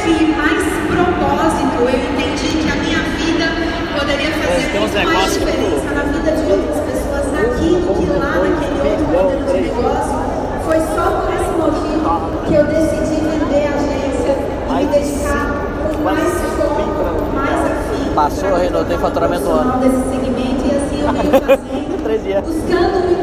aqui, mais propósito. Eu entendi que a minha vida poderia fazer muito mais diferença na vida de outras pessoas aqui do que lá naquele outro modelo de negócio. Foi só por esse motivo que eu decidi vender a agência e me dedicar com mais foco, mais afim. Passou, renotei faturamento ano. Desse segmento, e assim eu venho fazendo, buscando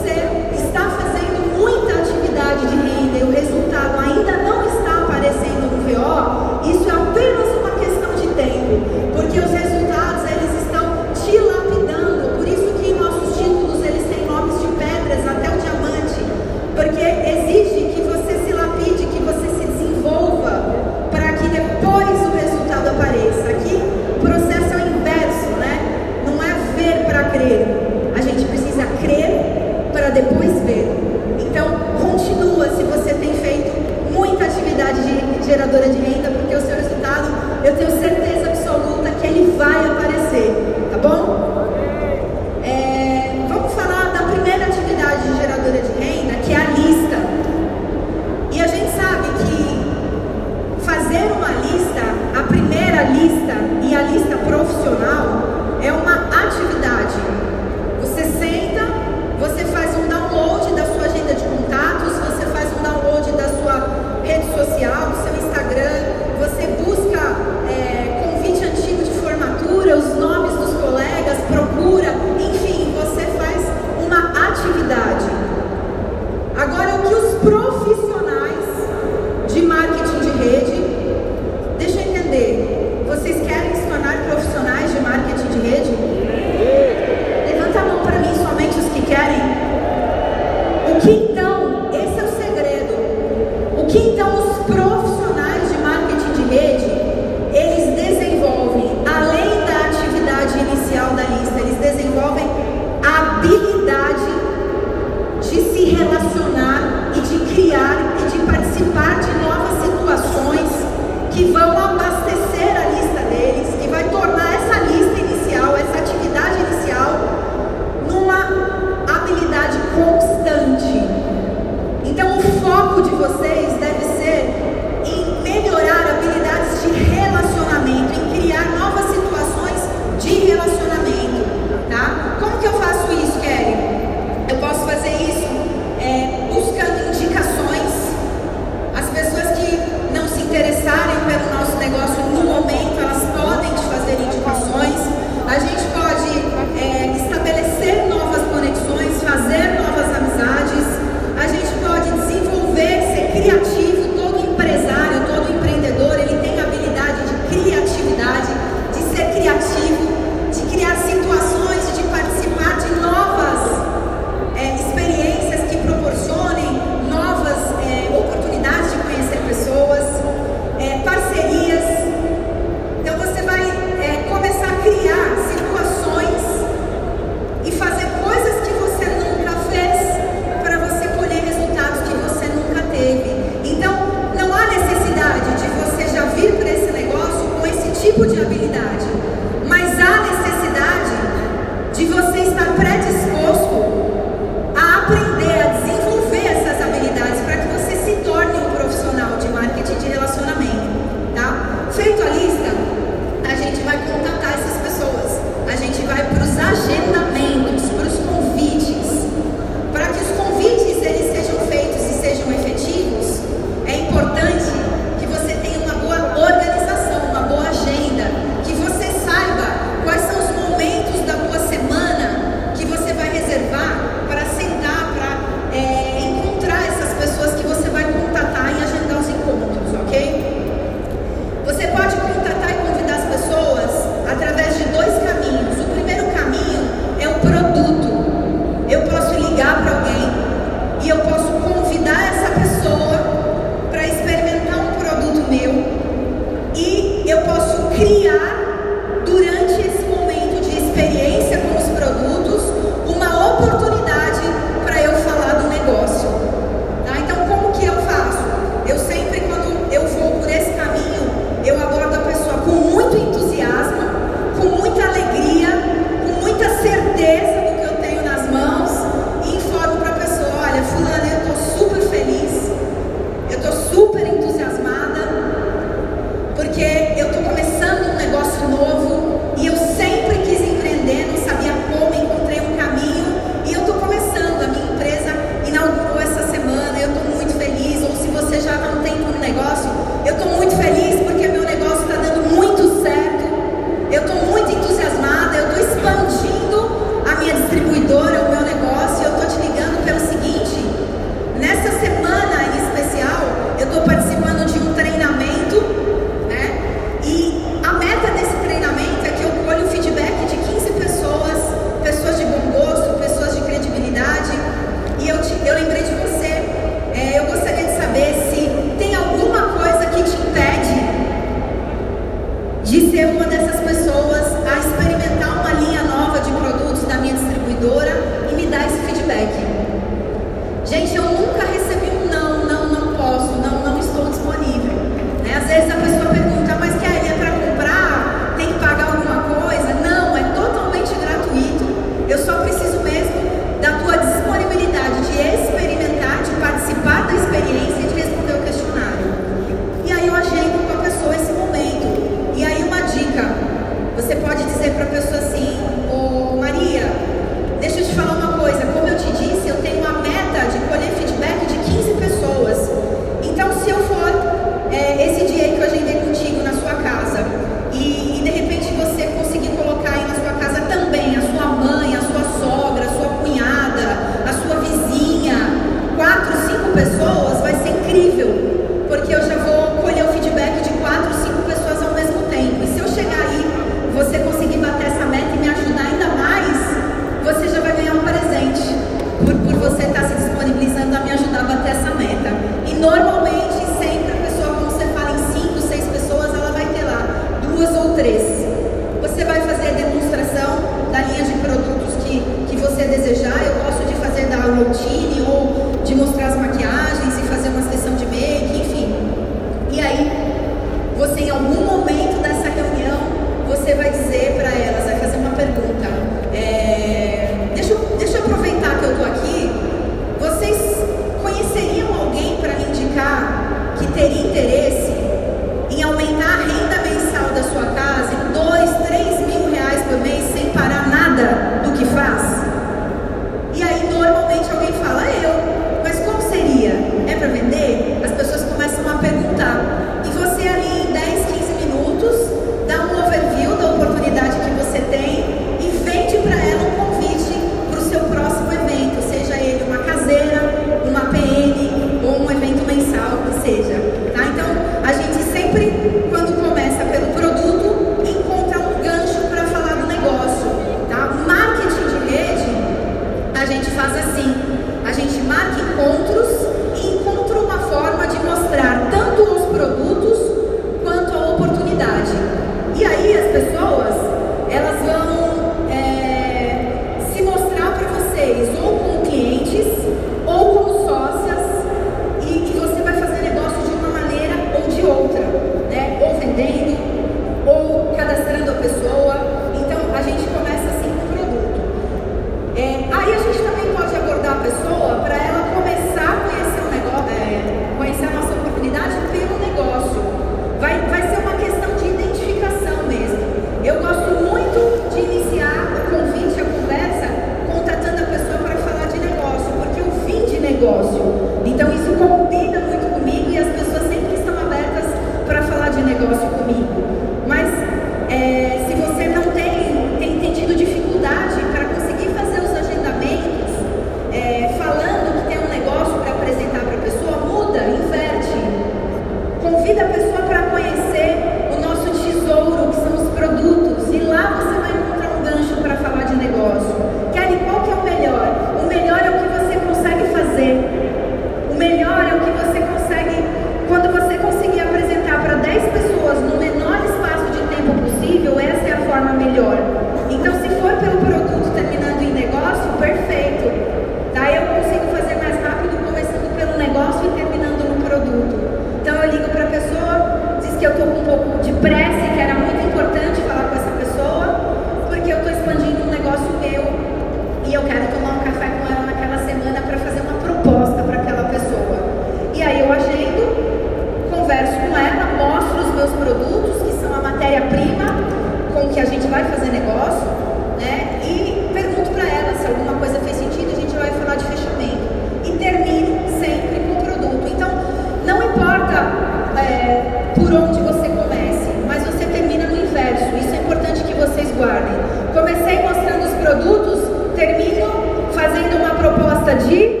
de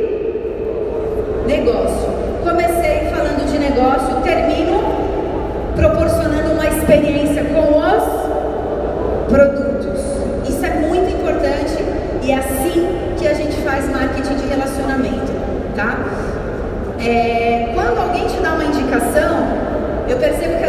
negócio. Comecei falando de negócio, termino proporcionando uma experiência com os produtos. Isso é muito importante e é assim que a gente faz marketing de relacionamento, tá? É, quando alguém te dá uma indicação, eu percebo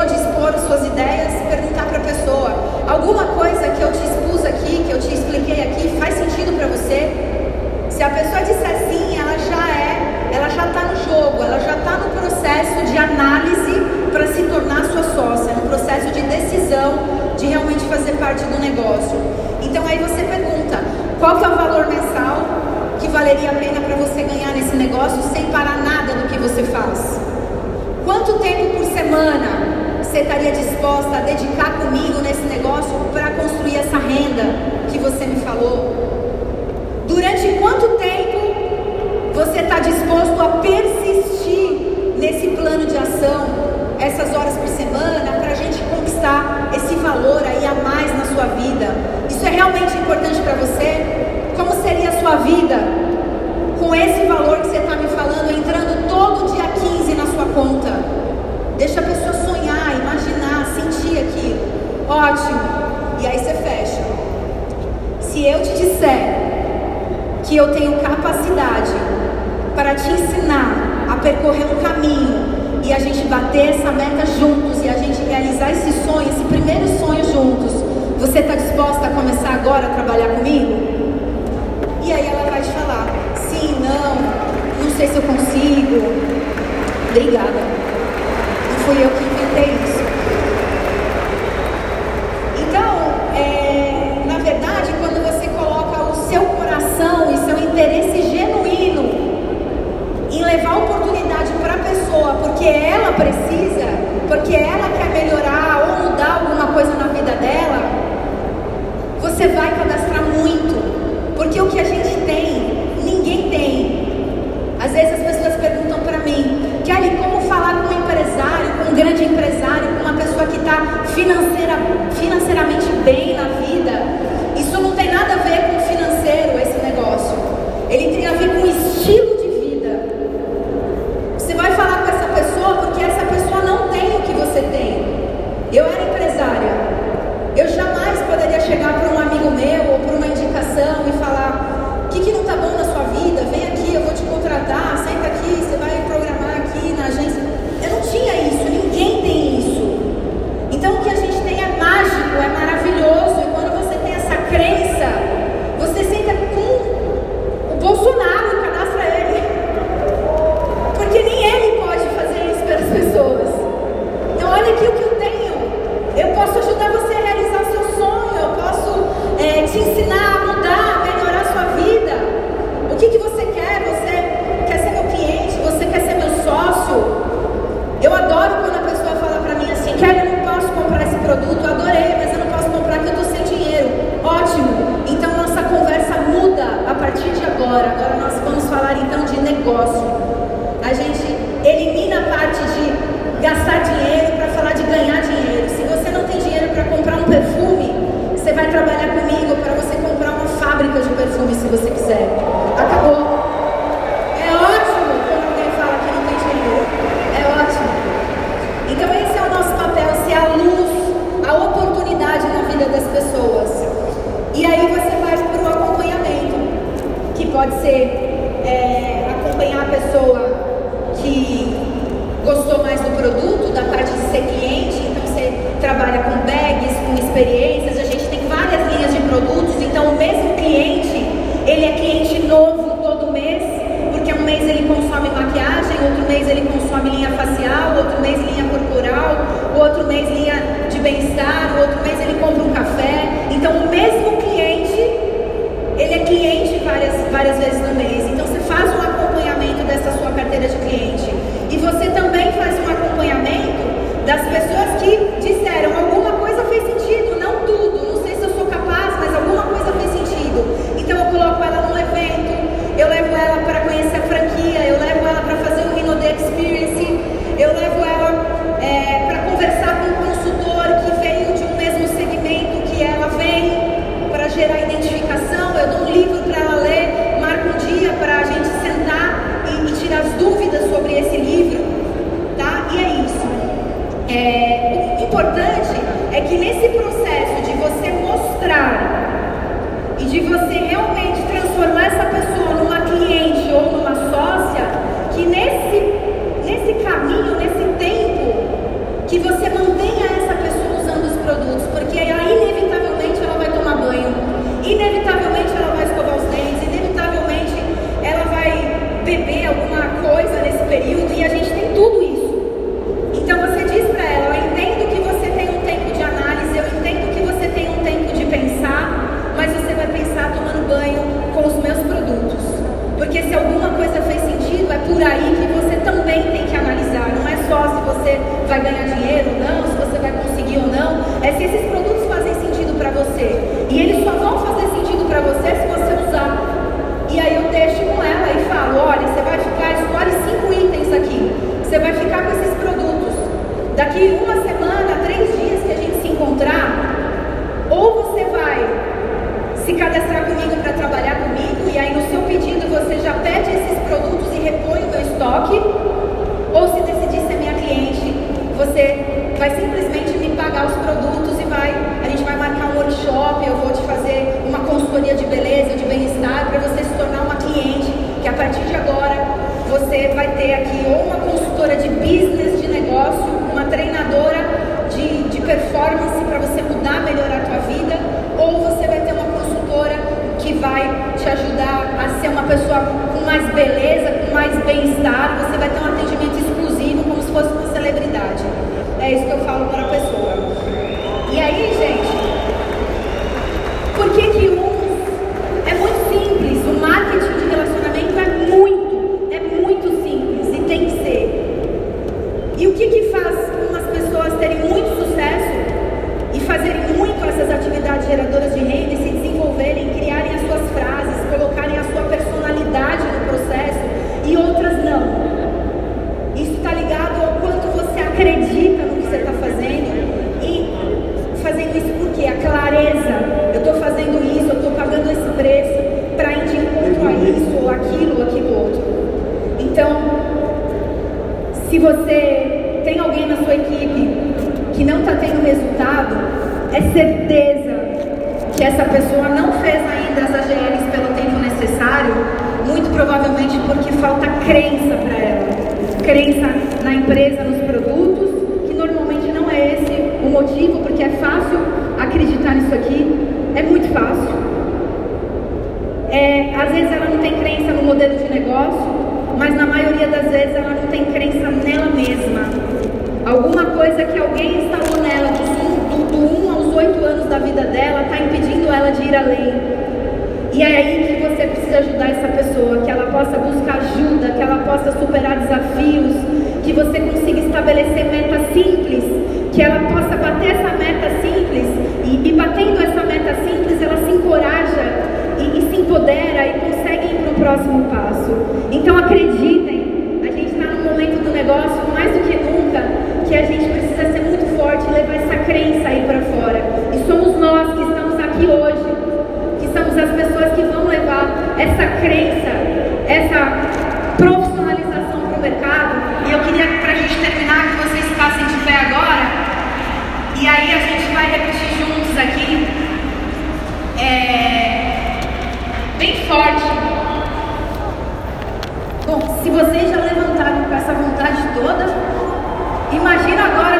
terminou de expor suas ideias, perguntar para a pessoa: alguma coisa que eu te expus aqui, que eu te expliquei aqui, faz sentido para você? Se a pessoa disser sim, ela já é, ela já está no jogo, ela já está no processo de análise para se tornar sua sócia, no processo de decisão de realmente fazer parte do negócio. Então aí você pergunta: qual que é o valor mensal que valeria a pena para você ganhar nesse negócio sem parar nada do que você faz? Quanto tempo por semana você estaria disposta a dedicar comigo nesse negócio para construir essa renda que você me falou? Durante quanto tempo você está disposto a persistir nesse plano de ação, essas horas por semana, para a gente conquistar esse valor aí a mais na sua vida? Isso é realmente importante para você? Como seria a sua vida com esse valor que você está me falando, entrando todo dia 15 na sua conta? Deixa a pessoa sonhar, imaginar, sentir aquilo. Ótimo. E aí você fecha. Se eu te disser que eu tenho capacidade para te ensinar a percorrer um caminho e a gente bater essa meta juntos e a gente realizar esse sonho, esse primeiro sonho juntos. Você está disposta a começar agora a trabalhar comigo? E aí ela vai te falar: sim, não, não sei se eu consigo. Obrigada. Não fui eu que inventei isso. Então, é, na verdade, quando você coloca o seu coração e seu interesse genuíno em levar oportunidade para a pessoa, porque ela precisa, porque ela quer melhorar ou mudar alguma coisa na vida dela, você vai cadastrar muito, porque o que a gente tem, ninguém tem. Às vezes as pessoas perguntam para mim, Kelly, como falar com um empresário, com um grande empresário, com uma pessoa que está financeira, financeiramente bem Uma semana, três dias que a gente se encontrar, ou você vai se cadastrar comigo para trabalhar comigo, e aí no seu pedido você já pede esses produtos e repõe o meu estoque, ou se decidir ser minha cliente, você vai simplesmente me pagar os produtos e vai, a gente vai marcar um workshop, eu vou te fazer uma consultoria de beleza, de bem-estar, para você se tornar uma cliente, que a partir de agora você vai ter aqui ou uma consultora de business de negócio, uma treinadora de, de performance para você mudar, melhorar a tua vida, ou você vai ter uma consultora que vai te ajudar a ser uma pessoa com mais beleza, com mais bem-estar, você vai ter um atendimento exclusivo como se fosse uma celebridade. É isso que eu falo para a pessoa. E aí, gente, por que que um é muito simples, o marketing de relacionamento é muito, é muito simples e tem que ser. E o que que faz umas pessoas terem muito sucesso e fazerem muito essas atividades geradoras de renda e se desenvolverem, criarem as suas frases, colocarem a sua personalidade no processo e outras não. Isso está ligado ao quanto você acredita no que você está fazendo e fazendo isso porque a clareza, eu estou fazendo isso, eu estou pagando esse preço para ir de encontro a isso, ou aquilo, ou aquilo outro. Então, se você tem alguém na sua equipe que não está tendo resultado, é certeza que essa pessoa não fez ainda as AGLs pelo tempo necessário, muito provavelmente porque falta crença para ela. Crença na empresa, nos produtos, que normalmente não é esse o motivo, porque é fácil nisso aqui, é muito fácil. É, às vezes ela não tem crença no modelo de negócio, mas na maioria das vezes ela não tem crença nela mesma. Alguma coisa que alguém instalou nela do, do, do 1 aos 8 anos da vida dela está impedindo ela de ir além. E é aí que você precisa ajudar essa pessoa, que ela possa buscar ajuda, que ela possa superar desafios, que você consiga estabelecer metas simples, que ela possa bater essa e, batendo essa meta simples, ela se encoraja e, e se empodera e consegue ir para o próximo passo. Então acreditem, a gente está no momento do negócio mais do que nunca que a gente precisa ser muito forte e levar essa crença aí para fora. E somos nós que estamos aqui hoje, que somos as pessoas que vão levar essa crença, essa profissionalização para o mercado. E eu queria, para a gente terminar, que vocês ficassem de pé agora. E aí a gente vai repetir juntos aqui. É, bem forte. Bom, se vocês já levantaram com essa vontade toda, Imagina agora